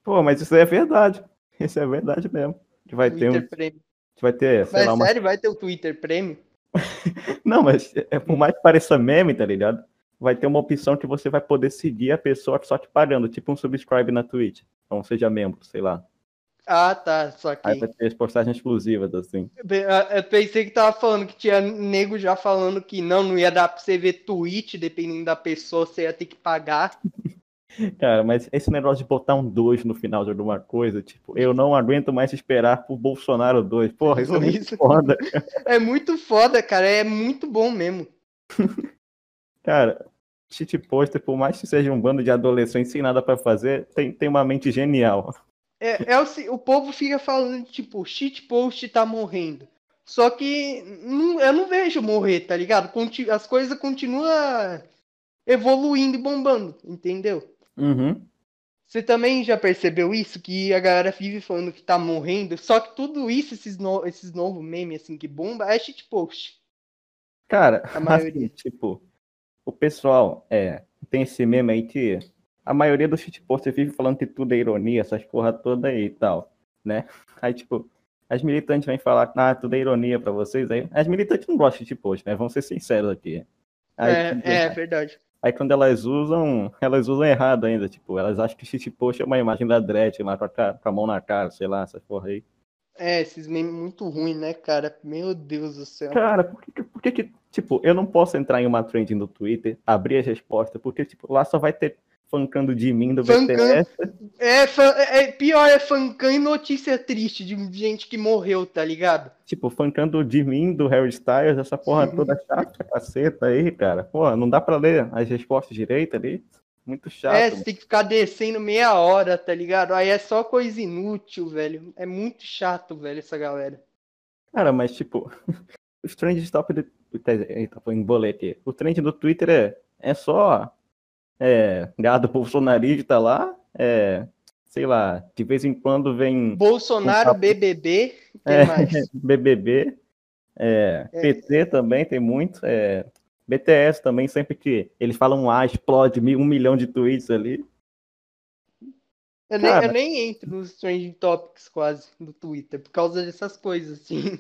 Speaker 2: Pô, mas isso aí é verdade. Isso é verdade mesmo. Que vai ter um.
Speaker 3: Twitter Premium.
Speaker 2: Que vai ter, sei
Speaker 3: Mas
Speaker 2: lá, uma.
Speaker 3: sério, vai ter o Twitter Premium?
Speaker 2: Não, mas é, por mais que pareça meme, tá ligado? Vai ter uma opção que você vai poder seguir a pessoa só te pagando, tipo um subscribe na Twitch. Então seja membro, sei lá.
Speaker 3: Ah, tá, só
Speaker 2: Aí
Speaker 3: que.
Speaker 2: vai ter as postagens exclusivas, assim.
Speaker 3: Eu pensei que tava falando que tinha nego já falando que não, não ia dar pra você ver tweet, dependendo da pessoa, você ia ter que pagar.
Speaker 2: Cara, mas esse negócio de botar um 2 no final de alguma coisa, tipo, eu não aguento mais esperar pro Bolsonaro 2. Porra, isso é muito
Speaker 3: Isso.
Speaker 2: foda.
Speaker 3: É muito foda, cara, é muito bom mesmo.
Speaker 2: Cara, shit poster, por mais que seja um bando de adolescentes sem nada pra fazer, tem, tem uma mente genial.
Speaker 3: É, é o, o povo fica falando, tipo, shitpost tá morrendo. Só que não- eu não vejo morrer, tá ligado? Conti- as coisas continuam evoluindo e bombando, entendeu?
Speaker 2: Uhum.
Speaker 3: Você também já percebeu isso? Que a galera vive falando que tá morrendo, só que tudo isso, esses, no, esses novos memes assim que bomba, é shitpost.
Speaker 2: Cara,
Speaker 3: A maioria.
Speaker 2: assim, tipo, o pessoal, é, tem esse meme aí que a maioria dos shitposters vive falando que tudo é ironia, essas porra toda aí e tal, né? Aí, tipo, as militantes vêm falar, ah, tudo é ironia pra vocês aí. As militantes não gostam de shitpost, né? Vamos ser sinceros aqui. Aí,
Speaker 3: É,
Speaker 2: tipo,
Speaker 3: é verdade.
Speaker 2: Aí quando elas usam, elas usam errado ainda, tipo, elas acham que shitpost é uma imagem da Dread lá com a, com a mão na cara, sei lá, essas porra aí.
Speaker 3: É, esses memes muito ruins, né, cara? Meu Deus do céu.
Speaker 2: Cara, por que, por que, que, tipo, eu não posso entrar em uma trend no Twitter, abrir as respostas, porque, tipo, lá só vai ter fancando de mim do
Speaker 3: Fancando.
Speaker 2: BTS.
Speaker 3: É, fan- é, pior, é fancam e notícia triste de gente que morreu, tá ligado?
Speaker 2: Tipo, fancando de mim, do Harry Styles, essa porra toda chata, caceta aí, cara. Pô, não dá pra ler as respostas direito ali. Muito chato.
Speaker 3: é, você tem que ficar descendo meia hora, tá ligado? Aí é só coisa inútil, velho. É muito chato, velho, essa galera.
Speaker 2: Cara, mas tipo, os trends top do. Eita, foi em bolete. O trend do Twitter é, é só é, gado bolsonarista lá. É, sei lá, de vez em quando vem
Speaker 3: Bolsonaro,
Speaker 2: Um
Speaker 3: BBB,
Speaker 2: é,
Speaker 3: mais.
Speaker 2: BBB, é,
Speaker 3: É.
Speaker 2: PT também tem muito. É, BTS também, sempre que eles falam ah, explode mil- um milhão de tweets ali.
Speaker 3: Eu nem,
Speaker 2: Cara.
Speaker 3: eu nem entro nos trending topics quase do Twitter, por causa dessas coisas, assim.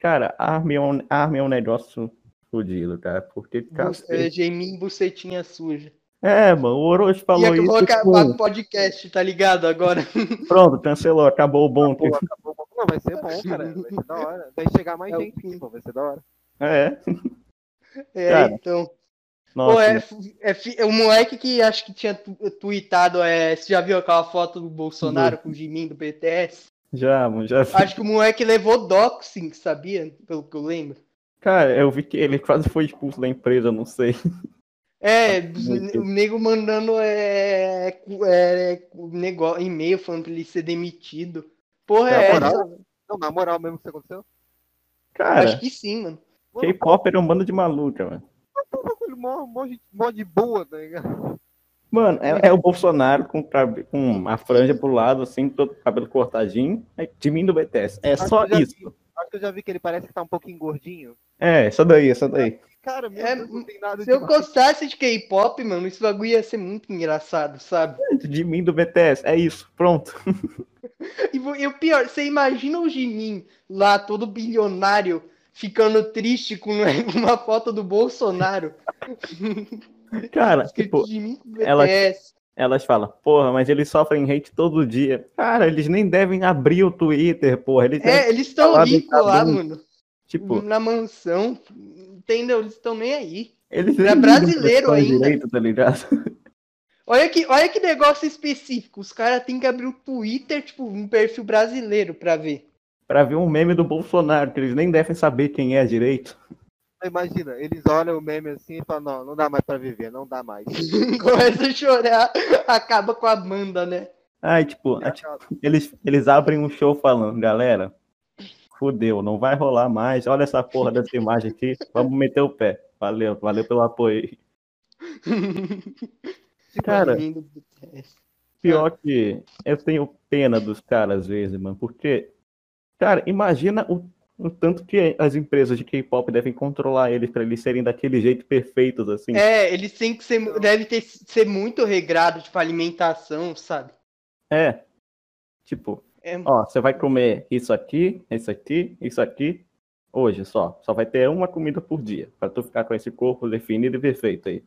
Speaker 2: Cara, arma é um, é um negócio fodido, cara. Porque,
Speaker 3: Bu-
Speaker 2: cacete.
Speaker 3: é, bucetinha suja.
Speaker 2: É, mano, o Orochi
Speaker 3: E
Speaker 2: falou
Speaker 3: acabou
Speaker 2: isso.
Speaker 3: acabar
Speaker 2: tipo,
Speaker 3: o podcast, tá ligado? Agora.
Speaker 2: Pronto, cancelou, acabou o bom.
Speaker 1: Pô, acabou. Não, vai ser bom, cara. Vai ser da hora. Vai chegar mais
Speaker 3: É
Speaker 1: gente. Vai ser da hora.
Speaker 2: É,
Speaker 3: É,
Speaker 2: Cara,
Speaker 3: então.
Speaker 2: nossa.
Speaker 3: Pô, é, é fi- o moleque que acho que tinha tu- tweetado, é, você já viu aquela foto do Bolsonaro com o Jimin do BTS?
Speaker 2: Já, mano, já vi.
Speaker 3: Acho que o moleque levou doxing, sabia? Pelo que eu lembro.
Speaker 2: Cara, eu vi que ele quase foi expulso da empresa, não sei.
Speaker 3: É,
Speaker 2: Muito.
Speaker 3: o nego mandando é, é, negócio, e-mail falando pra ele ser demitido. Porra,
Speaker 1: É,
Speaker 3: é,
Speaker 1: moral?
Speaker 3: essa?
Speaker 1: Não, na moral mesmo que isso aconteceu.
Speaker 2: Cara,
Speaker 3: Acho que sim, mano.
Speaker 2: K-pop era um bando de maluca, mano.
Speaker 1: um mó, mó, de- mó de boa, tá ligado?
Speaker 2: Mano, é, é o Bolsonaro com, com a franja pro lado, assim, todo cabelo cortadinho, aí de mim do BTS. É só isso.
Speaker 1: vi- Acho que eu já vi que ele parece que tá um pouquinho gordinho.
Speaker 2: É, essa daí, essa daí.
Speaker 1: Cara, meu
Speaker 3: É,
Speaker 1: Deus, não tem nada
Speaker 3: Se eu
Speaker 1: de
Speaker 3: gostasse de K-pop, mano, esse bagulho ia ser muito engraçado, sabe?
Speaker 2: De mim do BTS, é isso, pronto.
Speaker 3: E, e o pior, você imagina o Jimin lá, todo bilionário, ficando triste com uma foto do Bolsonaro.
Speaker 2: Cara, tipo,
Speaker 3: Jimin com
Speaker 2: ela-
Speaker 3: BTS.
Speaker 2: Elas falam, porra, mas eles sofrem hate todo dia. Cara, eles nem devem abrir o Twitter, porra. Eles
Speaker 3: É, eles estão ricos lá, mano.
Speaker 2: tipo,
Speaker 3: Na mansão. Entendeu? Eles estão nem aí.
Speaker 2: eles
Speaker 3: é brasileiro ainda.
Speaker 2: direito, tá ligado?
Speaker 3: Olha que, olha que negócio específico. Os caras têm que abrir o Twitter, tipo, um perfil brasileiro pra ver.
Speaker 2: Pra ver um meme do Bolsonaro, que eles nem devem saber quem é direito.
Speaker 1: Imagina, eles olham o meme assim e falam, não, não dá mais pra viver, não dá mais.
Speaker 3: Começa a chorar, acaba com a banda, né?
Speaker 2: Ai, tipo, é, tipo, eles, eles abrem um show falando, galera, fudeu, não vai rolar mais. Olha essa porra dessa imagem aqui, vamos meter o pé. Valeu, valeu pelo apoio aí. Cara. Pior que eu tenho pena dos caras às vezes, mano, porque, cara, imagina o, o tanto que as empresas de K-pop devem controlar eles pra eles serem daquele jeito perfeitos, assim.
Speaker 3: É, eles têm que ser, deve ter, ser muito regrado, tipo, alimentação, sabe?
Speaker 2: É. Tipo,
Speaker 3: É,
Speaker 2: ó, você vai comer isso aqui, isso aqui, isso aqui, hoje só. Só vai ter uma comida por dia, pra tu ficar com esse corpo definido e perfeito aí.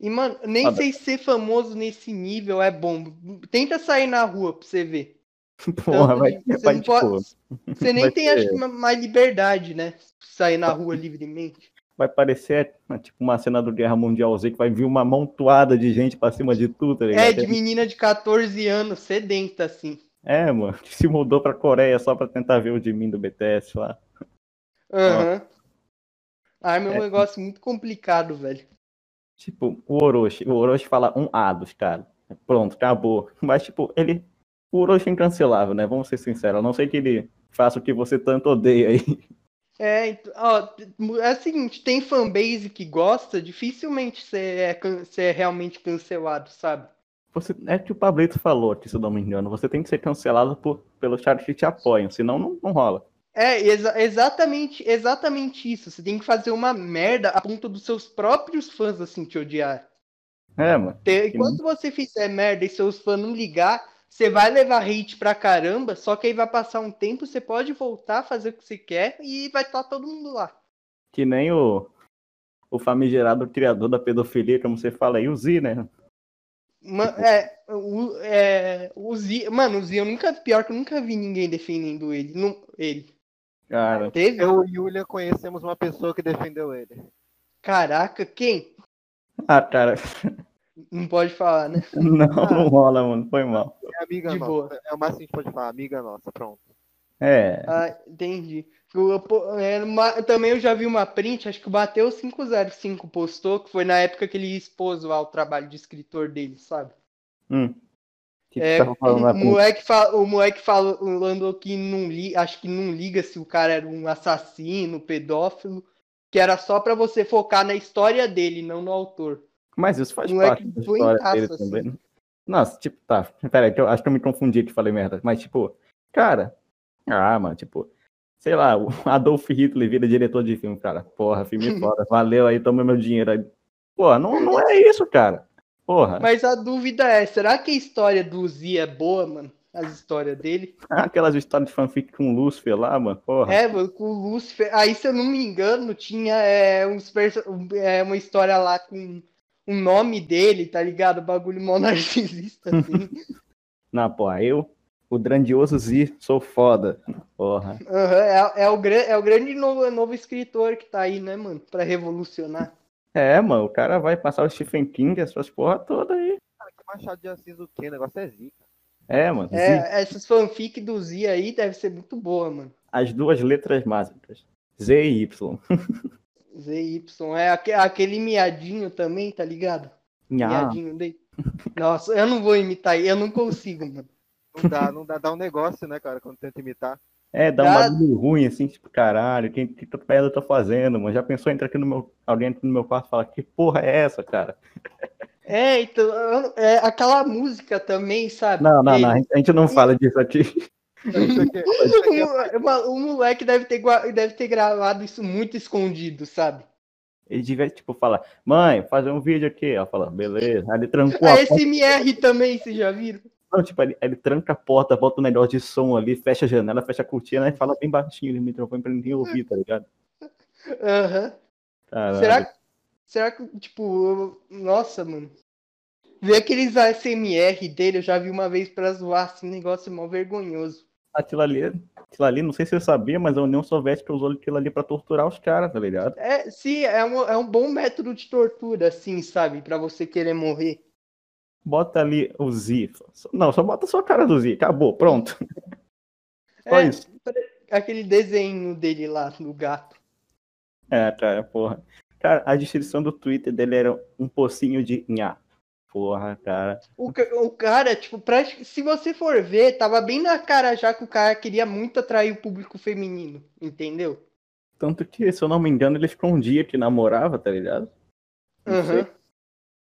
Speaker 3: E, mano, nem
Speaker 2: Foda.
Speaker 3: sei se ser famoso nesse nível é bom. Tenta sair na rua pra você ver.
Speaker 2: Porra, vai,
Speaker 3: você
Speaker 2: vai
Speaker 3: não
Speaker 2: tipo,
Speaker 3: pode- Você nem tem, acho
Speaker 2: ser-
Speaker 3: ma- mais liberdade, né? Sair na rua livremente.
Speaker 2: vai parecer né, tipo uma cena do Guerra Mundial Z que vai vir uma amontoada de gente pra cima de tudo, tá ligado?
Speaker 3: É, de menina de 14 anos, sedenta, assim.
Speaker 2: É, mano, que se mudou pra Coreia só pra tentar ver o de mim do BTS lá.
Speaker 3: Aham. Ai, meu
Speaker 2: É.
Speaker 3: negócio muito complicado, velho.
Speaker 2: Tipo, o Orochi, o Orochi fala um A dos caras. Pronto, acabou. Mas, tipo, ele. O Orochi é incancelável, né? Vamos ser sinceros. A não sei que ele faça o que você tanto odeia aí.
Speaker 3: É, ent- ó, é o seguinte, tem fanbase que gosta, dificilmente você é, você é realmente cancelado, sabe?
Speaker 2: Você, é que o Pablito falou aqui, se eu não me engano. Você tem que ser cancelado por, pelos caras que te apoiam, senão não, não rola.
Speaker 3: É, exa- exatamente, exatamente isso. Você tem que fazer uma merda a ponto dos seus próprios fãs, assim, te odiar.
Speaker 2: É, mano.
Speaker 3: Te- Enquanto você fizer merda e seus fãs não ligar, você vai levar hate pra caramba, só que aí vai passar um tempo, você pode voltar a fazer o que você quer e vai estar todo mundo lá.
Speaker 2: Que nem o, o famigerado criador da pedofilia, como você fala aí, o Z, né?
Speaker 3: Ma- é, o, é, o Zia, mano, o Zia, eu nunca, pior que eu nunca vi ninguém defendendo ele. Não, ele.
Speaker 2: Cara,
Speaker 3: Teve?
Speaker 1: Eu e o Yulia conhecemos uma pessoa que defendeu ele.
Speaker 3: Caraca, quem?
Speaker 2: ah, cara,
Speaker 3: Não pode falar, né?
Speaker 2: não,
Speaker 3: Ah.
Speaker 2: não rola, mano. Foi mal.
Speaker 1: É amiga
Speaker 3: De
Speaker 1: nossa.
Speaker 3: boa.
Speaker 1: É o máximo que a gente pode falar, amiga nossa, pronto.
Speaker 2: É,
Speaker 3: Ah, entendi. Eu- é, uma- também eu já vi uma print, acho que o Bateu 505 postou, que foi na época que ele expôs lá o trabalho de escritor dele, sabe?
Speaker 2: hum. Que que
Speaker 3: É, o moleque, fa- o moleque falando que não li, acho que não liga se o cara era um assassino, pedófilo, que era só pra você focar na história dele, não no autor.
Speaker 2: Mas isso faz
Speaker 3: Moleque
Speaker 2: parte da história dele
Speaker 3: assim.
Speaker 2: também. né? Nossa, tipo, tá. Pera aí, que eu acho que eu me confundi que falei merda. Mas, tipo, cara. Ah, mano, tipo. Sei lá, o Adolf Hitler vira diretor de filme, cara. Porra, filme foda. Valeu aí, toma meu dinheiro aí. Porra, não, não é isso, cara. Porra.
Speaker 3: Mas a dúvida é, será que a história do Zia é boa, mano? As histórias dele?
Speaker 2: Aquelas histórias de fanfic com o Lúcifer lá, mano. Porra.
Speaker 3: É, mano, com o Lúcifer. Aí, se eu não me engano, tinha é, uns perso- é, uma história lá com o nome dele, tá ligado? Bagulho mó narcisista, assim.
Speaker 2: Não, porra, eu, o grandioso Z, sou foda. Porra.
Speaker 3: Aham, é, é o, é o grande novo, novo escritor que tá aí, né, mano? Pra revolucionar.
Speaker 2: É, mano, o cara vai passar o Stephen King, essas porra toda aí.
Speaker 1: Cara, que Machado de Assis o quê? O negócio é zica.
Speaker 2: É, mano. Z,
Speaker 3: É, essas fanfic do Zia aí deve ser muito boa, mano.
Speaker 2: as duas letras mágicas. Z e Y.
Speaker 3: ZY. É aque- aquele miadinho também, tá ligado?
Speaker 2: Nha.
Speaker 3: Miadinho dele. Nossa, eu não vou imitar, eu não consigo, mano.
Speaker 1: Não dá, não dá, dá um negócio, né, cara, quando tenta imitar.
Speaker 2: É, dá um
Speaker 3: Dá-
Speaker 2: bagulho ruim, assim, tipo, caralho, que, que merda eu tô fazendo, mano? Já pensou em entrar aqui no meu. Alguém entra no meu quarto e falar, que porra é essa, cara?
Speaker 3: É, então, é aquela música também, sabe?
Speaker 2: Não, não, não, a gente não fala disso aqui.
Speaker 1: Isso aqui, isso aqui é
Speaker 3: O, o moleque deve ter, deve ter gravado isso muito escondido, sabe?
Speaker 2: Ele devia, tipo, falar, mãe, fazer um vídeo aqui. Ela fala, beleza. Aí ele trancou a
Speaker 3: A
Speaker 2: porta.
Speaker 3: SMR também, vocês já viram?
Speaker 2: Não, tipo, ele, ele tranca a porta, bota o negócio de som ali, fecha a janela, fecha a cortina e fala bem baixinho no microfone pra ninguém ouvir, tá ligado?
Speaker 3: Aham.
Speaker 2: Caralho.
Speaker 3: Será, que- será que, tipo, eu- nossa, mano. Ver aqueles ASMR dele, eu já vi uma vez pra zoar, assim, negócio mó vergonhoso.
Speaker 2: Aquilo ali, aquilo ali, não sei se você sabia, mas a União Soviética usou aquilo ali pra torturar os caras, tá ligado?
Speaker 3: É, sim, é um, é um bom método de tortura, assim, sabe? Pra você querer morrer.
Speaker 2: Bota ali o Z. Não, só bota só a cara do Z. Acabou, pronto. Só
Speaker 3: É,
Speaker 2: isso.
Speaker 3: Aquele desenho dele lá, do gato.
Speaker 2: É, cara, porra. Cara, a descrição do Twitter dele era um pocinho de nha. Porra, cara.
Speaker 3: O, o cara, tipo, pra, se você for ver, tava bem na cara já que o cara queria muito atrair o público feminino, entendeu?
Speaker 2: Tanto que, se eu não me engano, ele ficou um dia que namorava, tá ligado?
Speaker 3: Aham.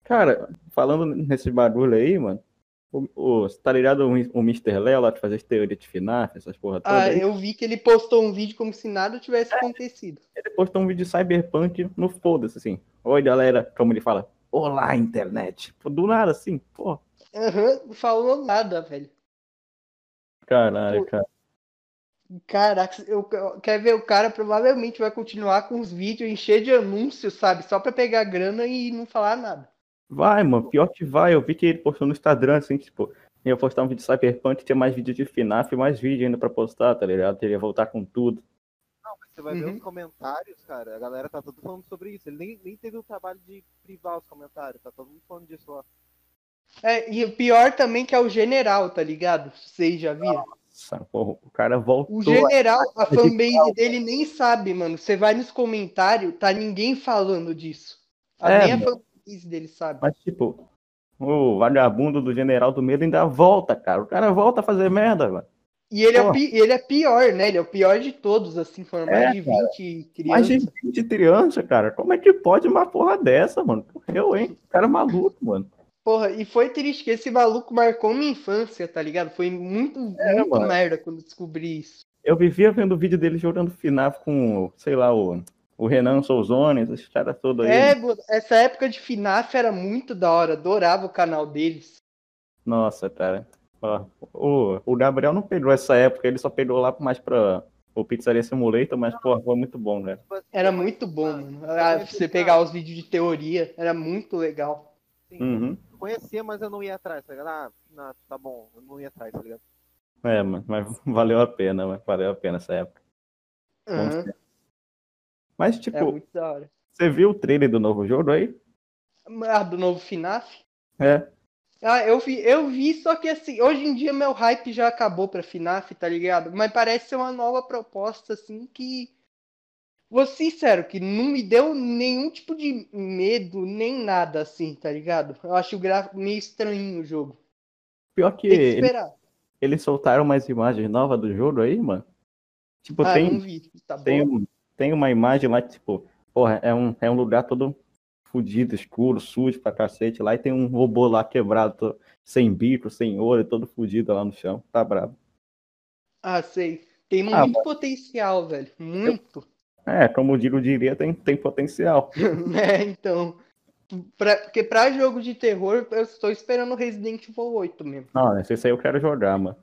Speaker 2: Cara, falando nesse bagulho aí, mano. O, o, tá ligado o, o Mr. Léo lá que faz as teorias de FNAF, essas porra toda
Speaker 3: Ah,
Speaker 2: aí?
Speaker 3: eu vi que ele postou um vídeo como se nada tivesse acontecido.
Speaker 2: Ele postou um vídeo de Cyberpunk no foda-se, assim. Oi, galera, como ele fala. Olá, internet. Do nada, assim, pô.
Speaker 3: Aham, não falou nada, velho.
Speaker 2: Caralho, cara.
Speaker 3: Caraca, eu, eu- quer ver, o cara provavelmente vai continuar com os vídeos encher de anúncios, sabe? Só pra pegar grana e não falar nada.
Speaker 2: Vai, mano, pior que vai. Eu vi que ele postou no Instagram, assim, tipo, ia postar um vídeo de Cyberpunk, tinha mais vídeo de FNAF, mais vídeo ainda pra postar, tá ligado? Ele ia voltar com tudo.
Speaker 1: Você vai ver
Speaker 3: Uhum.
Speaker 1: os comentários, cara. A galera tá todo falando sobre isso. Ele nem, nem teve o trabalho de privar os comentários. Tá todo mundo falando disso lá.
Speaker 3: É, e o pior também que é o general, tá ligado? Vocês já viram?
Speaker 2: Nossa, porra, o cara voltou.
Speaker 3: O general, a
Speaker 2: de
Speaker 3: fanbase dele nem sabe, mano. Você vai nos comentários, tá ninguém falando disso. A-
Speaker 2: É,
Speaker 3: nem a
Speaker 2: mano.
Speaker 3: fanbase dele sabe.
Speaker 2: Mas, tipo, o vagabundo do General do Medo ainda volta, cara. O cara volta a fazer merda, mano.
Speaker 3: E ele é, pi- ele é pior, né? Ele é o pior de todos, assim, foram mais
Speaker 2: É,
Speaker 3: de
Speaker 2: cara.
Speaker 3: 20
Speaker 2: Mais
Speaker 3: crianças.
Speaker 2: de 20 criança, cara. Como é que pode uma porra dessa, mano? Eu, hein? O cara é maluco, mano.
Speaker 3: Porra, e foi triste que esse maluco marcou minha infância, tá ligado? Foi muito,
Speaker 2: É,
Speaker 3: muito
Speaker 2: mano.
Speaker 3: merda quando descobri isso.
Speaker 2: Eu vivia vendo o vídeo dele jogando FNAF com, sei lá, o, o Renan Souzone, esses caras todos aí.
Speaker 3: É, essa época de FNAF era muito da hora, adorava o canal deles.
Speaker 2: Nossa, cara. O, o Gabriel não pegou essa época, ele só pegou lá mais pra o Pizzaria Simulator, mas, porra, foi muito bom, né?
Speaker 3: Era muito bom, mano. Ah, Você pegar os vídeos de teoria, era muito legal.
Speaker 1: Sim,
Speaker 2: Uhum.
Speaker 1: conhecia, mas eu não ia atrás, tá ligado? Ah, não, tá bom, eu não ia atrás, tá ligado?
Speaker 2: É, mano, mas valeu a pena, mano. Valeu a pena essa época. Tempos. Mas, tipo,
Speaker 3: É muito da hora.
Speaker 2: você viu o trailer do novo jogo aí?
Speaker 3: Ah, do novo FNAF?
Speaker 2: É.
Speaker 3: Ah, eu vi, eu vi, só que assim, hoje em dia meu hype já acabou pra FNAF, tá ligado? Mas parece ser uma nova proposta, assim, que. Vou ser sincero, que não me deu nenhum tipo de medo, nem nada, assim, tá ligado? Eu acho o gráfico meio estranho o jogo.
Speaker 2: Pior que
Speaker 3: Tem que esperar.
Speaker 2: eles soltaram umas imagens novas do jogo aí, mano. Tipo,
Speaker 3: Ah,
Speaker 2: tem.
Speaker 3: Tá
Speaker 2: tem, tem uma imagem lá que, tipo, porra, é um, é um lugar todo fudido, escuro, sujo pra cacete lá, e tem um robô lá quebrado, sem bico, sem olho, todo fudido lá no chão. Tá bravo.
Speaker 3: Ah, sei. Tem
Speaker 2: Ah,
Speaker 3: muito potencial, velho. Muito.
Speaker 2: É, como o Digo diria, tem, tem potencial.
Speaker 3: né, então. Pra, porque pra jogo de terror, eu estou esperando Resident Evil 8 mesmo.
Speaker 2: Não, esse aí eu quero jogar, mano.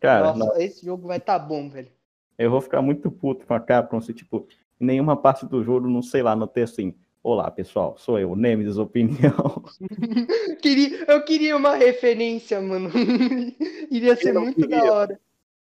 Speaker 2: Cara,
Speaker 3: Nossa,
Speaker 2: não,
Speaker 3: esse jogo vai tá bom, velho.
Speaker 2: eu vou ficar muito puto com a Capcom se, tipo, em nenhuma parte do jogo, não sei lá, não ter assim. Olá, pessoal, sou eu, Nemesis Opinião.
Speaker 3: Queria, eu queria uma referência, mano. Iria ser muito
Speaker 2: queria.
Speaker 3: da hora.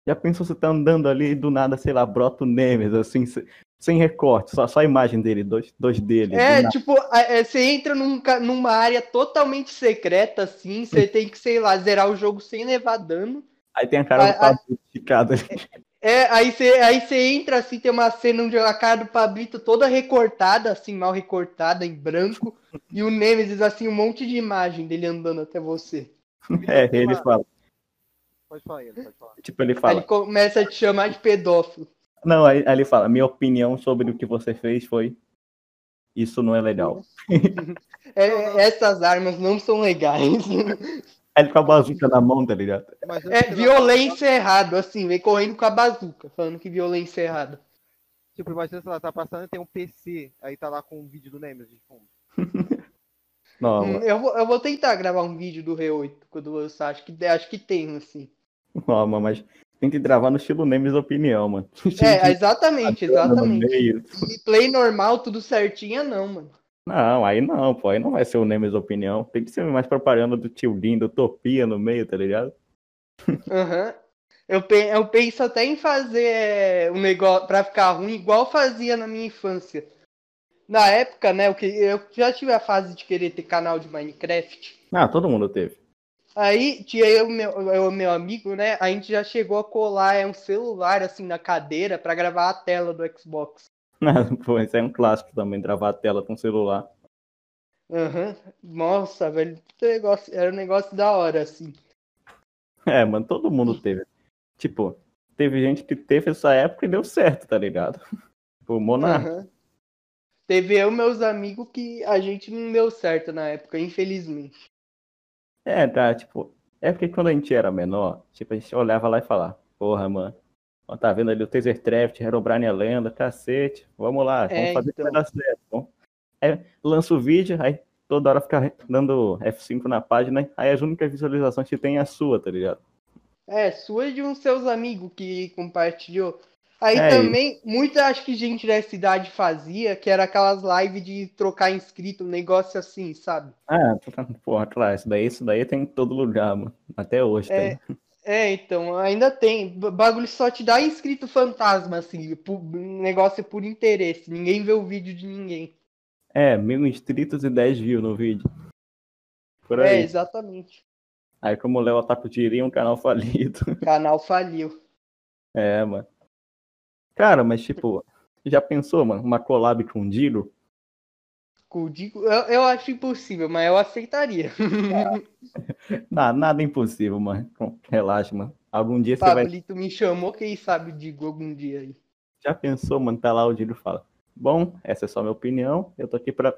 Speaker 2: Já pensou você tá andando ali e do nada, sei lá, brota o Nemesis, assim, se- sem recorte, só, só a imagem dele, dois, dois dele. do
Speaker 3: É,
Speaker 2: nada.
Speaker 3: tipo, a- é, você entra num numa área totalmente secreta, assim, você tem que, sei lá, zerar o jogo sem levar dano.
Speaker 2: Aí tem a cara
Speaker 3: a-
Speaker 2: do esticada ali.
Speaker 3: É, aí você, aí você entra assim, tem uma cena onde a cara do Pablito toda recortada, assim, mal recortada, em branco, e o Nemesis, assim, um monte de imagem dele andando até você.
Speaker 2: É, ele fala.
Speaker 1: Pode falar ele, pode falar.
Speaker 2: Tipo, ele
Speaker 3: Aí
Speaker 2: fala.
Speaker 3: ele começa a te chamar de pedófilo.
Speaker 2: Não, aí, aí ele fala, minha opinião sobre o que você fez foi. Isso não é legal.
Speaker 3: É, essas armas não são legais.
Speaker 2: Ele com a bazuca na mão, tá ligado?
Speaker 3: É violência errada, assim, vem correndo com a bazuca, falando que violência é errada.
Speaker 1: Tipo, imagina se ela tá passando e tem um PC, aí tá lá com um vídeo do Nemesis de fundo.
Speaker 2: Não,
Speaker 3: Hum, eu, vou, eu vou tentar gravar um vídeo do Re8 quando eu lançar. Acho que, acho que tem, assim.
Speaker 2: não, mano, mas tem que gravar no estilo Nemesis Opinião, mano.
Speaker 3: É, exatamente, exatamente. play normal, tudo certinho, não, mano.
Speaker 2: Não, aí não, pô, aí não vai ser o Nemesis Opinião. Tem que ser mais propaganda do tio Lindo, Utopia no meio, tá ligado?
Speaker 3: Aham. Eu, pe- eu penso até em fazer é, um negócio pra ficar ruim, igual fazia na minha infância. Na época, né, eu, que- eu já tive a fase de querer ter canal de Minecraft.
Speaker 2: Ah, todo mundo teve.
Speaker 3: Aí tinha eu e meu, eu, meu amigo, né? A gente já chegou a colar é, um celular assim na cadeira pra gravar a tela do Xbox.
Speaker 2: Pô, isso é um clássico também, gravar a tela com celular.
Speaker 3: Aham. Nossa, velho, negócio, era um negócio da hora, assim.
Speaker 2: É, mano, todo mundo teve. Tipo, teve gente que teve essa época e deu certo, tá ligado? Tipo, o Monark.
Speaker 3: Aham. Teve eu meus amigos que a gente não deu certo na época, infelizmente.
Speaker 2: É, tá, tipo, é porque quando a gente era menor, tipo, a gente olhava lá e falava, porra, mano, tá vendo ali o Taser Craft, Herobrine é lenda, cacete, vamos lá, vamos
Speaker 3: É,
Speaker 2: fazer que vai
Speaker 3: então.
Speaker 2: dar certo. Aí lança o vídeo, aí toda hora fica dando F5 na página, aí as únicas visualizações que tem é a sua, tá ligado?
Speaker 3: É, sua e de uns seus amigos que compartilhou. Aí
Speaker 2: É
Speaker 3: também, muita acho que gente da cidade fazia, que era aquelas lives de trocar inscrito, um negócio assim, sabe?
Speaker 2: Ah, porra, claro, isso daí, isso daí tem em todo lugar, mano. Até hoje
Speaker 3: É.
Speaker 2: tem.
Speaker 3: É, então, ainda tem. Bagulho só te dá inscrito fantasma, assim, pu- negócio por interesse. Ninguém vê o vídeo de ninguém.
Speaker 2: É, mil inscritos e 10 views no vídeo. Por
Speaker 3: É,
Speaker 2: aí.
Speaker 3: exatamente.
Speaker 2: Aí como o Léo Otaku diria, um canal falido.
Speaker 3: Canal faliu.
Speaker 2: É, mano. Cara, mas tipo, já pensou, mano, uma collab com o Diro?
Speaker 3: Digo, eu, eu acho impossível, mas eu aceitaria.
Speaker 2: Não, nada impossível, mano. Relaxa, mano. Algum dia você vai.
Speaker 3: Pablito me chamou, quem sabe Digo algum dia aí.
Speaker 2: Já pensou, mano? Tá lá o Diro e fala: Bom, essa é só minha opinião. Eu tô aqui pra.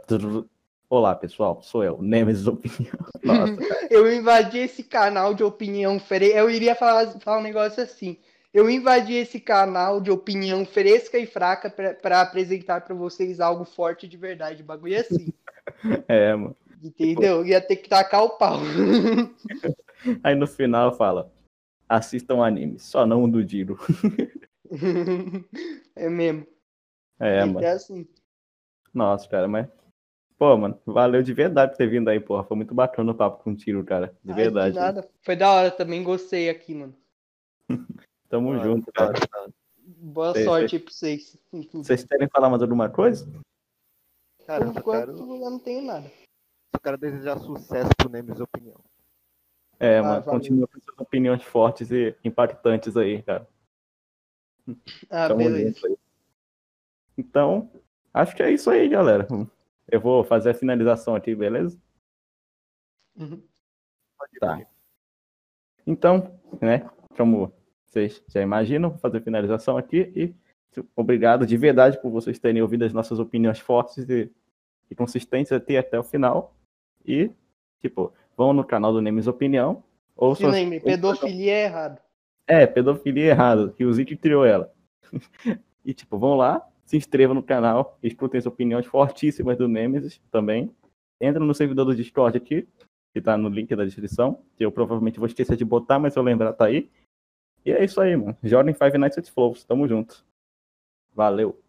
Speaker 2: Olá, pessoal. Sou eu, Nemesis Opinião. Nossa.
Speaker 3: Eu invadi esse canal de opinião. Eu iria falar, falar um negócio assim. Eu invadi esse canal de opinião fresca e fraca pra- pra apresentar pra vocês algo forte de verdade. O bagulho é assim.
Speaker 2: É, mano.
Speaker 3: Entendeu? Ia ter que tacar o pau.
Speaker 2: Aí no final fala: Assistam anime, só não o do Diro.
Speaker 3: é mesmo.
Speaker 2: É, mano.
Speaker 3: ter assim.
Speaker 2: Nossa, cara, mas. Pô, mano, valeu de verdade por ter vindo aí, porra. Foi muito bacana o papo contigo, cara. De
Speaker 3: Ai,
Speaker 2: verdade.
Speaker 3: de nada. Foi da hora também, gostei aqui, mano.
Speaker 2: Tamo
Speaker 1: Mano,
Speaker 2: junto, cara.
Speaker 3: Boa sorte aí pra vocês.
Speaker 2: Vocês querem falar mais alguma coisa?
Speaker 1: Cara,
Speaker 3: Por
Speaker 1: eu quero,
Speaker 3: eu não tenho nada.
Speaker 1: só quero desejar sucesso pro Nemes Opinião.
Speaker 2: É,
Speaker 3: Ah,
Speaker 2: mano,
Speaker 3: valeu.
Speaker 2: continua com suas opiniões fortes e impactantes aí, cara.
Speaker 3: Ah,
Speaker 2: Tamo
Speaker 3: beleza.
Speaker 2: junto aí. Então, acho que é isso aí, galera. Eu vou fazer a finalização aqui, beleza?
Speaker 3: Uhum.
Speaker 1: Pode ir,
Speaker 2: Tá. Então, né, como vocês já imaginam, vou fazer finalização aqui e obrigado de verdade por vocês terem ouvido as nossas opiniões fortes e, e consistentes até até o final. E, tipo, vão no canal do Nemes Opinião. Ou
Speaker 3: Se lembre, pedofilia é errado.
Speaker 2: É, pedofilia errado, que o Zic criou ela. e, tipo, vão lá, se inscrevam no canal, escutem as opiniões fortíssimas do Nemesis também. Entra no servidor do Discord aqui, que tá no link da descrição, que eu provavelmente vou esquecer de botar, mas se eu lembrar, tá aí. E é isso aí, mano. Joguem Five Nights at Flows. Tamo junto. Valeu.